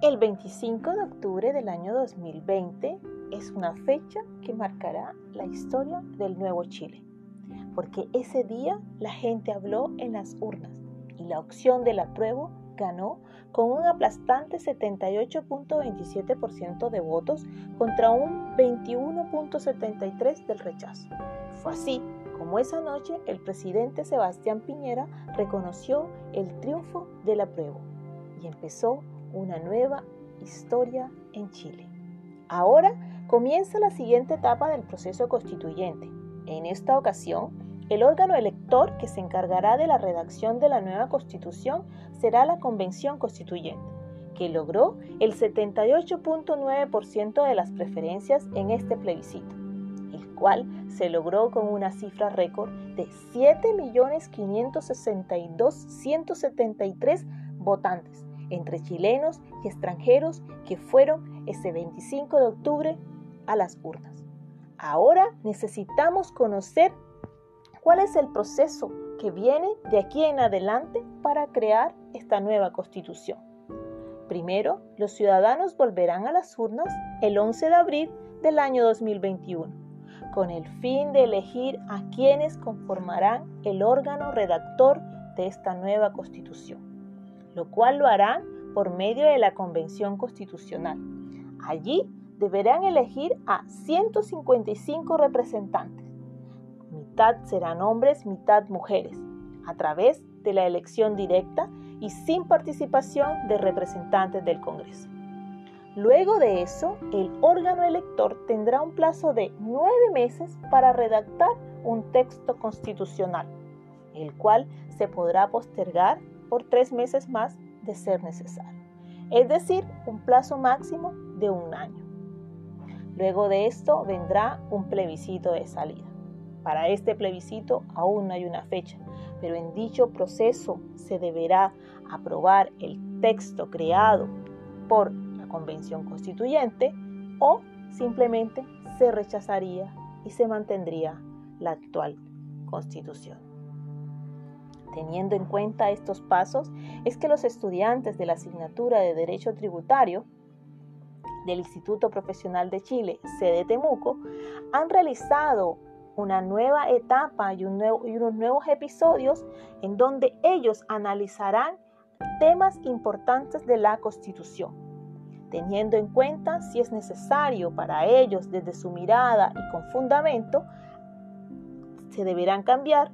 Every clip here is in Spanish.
El 25 de octubre del año 2020 es una fecha que marcará la historia del nuevo Chile, porque ese día la gente habló en las urnas y la opción del apruebo ganó con un aplastante 78.27% de votos contra un 21.73% del rechazo. Fue así como esa noche el presidente Sebastián Piñera reconoció el triunfo del apruebo y empezó una nueva historia en Chile. Ahora comienza la siguiente etapa del proceso constituyente. En esta ocasión, el órgano elector que se encargará de la redacción de la nueva constitución será la Convención Constituyente, que logró el 78.9% de las preferencias en este plebiscito, el cual se logró con una cifra récord de 7.562.173 votantes, entre chilenos y extranjeros que fueron ese 25 de octubre a las urnas. Ahora necesitamos conocer cuál es el proceso que viene de aquí en adelante para crear esta nueva constitución. Primero, los ciudadanos volverán a las urnas el 11 de abril del año 2021, con el fin de elegir a quienes conformarán el órgano redactor de esta nueva constitución lo cual lo harán por medio de la Convención Constitucional. Allí deberán elegir a 155 representantes. Mitad serán hombres, mitad mujeres, a través de la elección directa y sin participación de representantes del Congreso. Luego de eso, el órgano elector tendrá un plazo de nueve meses para redactar un texto constitucional, el cual se podrá postergar por tres meses más de ser necesario, es decir, un plazo máximo de un año. Luego de esto vendrá un plebiscito de salida. Para este plebiscito aún no hay una fecha, pero en dicho proceso se deberá aprobar el texto creado por la Convención Constituyente o simplemente se rechazaría y se mantendría la actual Constitución. Teniendo en cuenta estos pasos, es que los estudiantes de la asignatura de Derecho Tributario del Instituto Profesional de Chile, sede Temuco, han realizado una nueva etapa y, y unos nuevos episodios en donde ellos analizarán temas importantes de la Constitución, teniendo en cuenta si es necesario para ellos desde su mirada y con fundamento, se deberán cambiar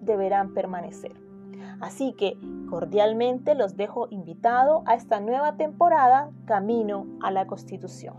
deberán permanecer. Así que cordialmente los dejo invitado a esta nueva temporada Camino a la Constitución.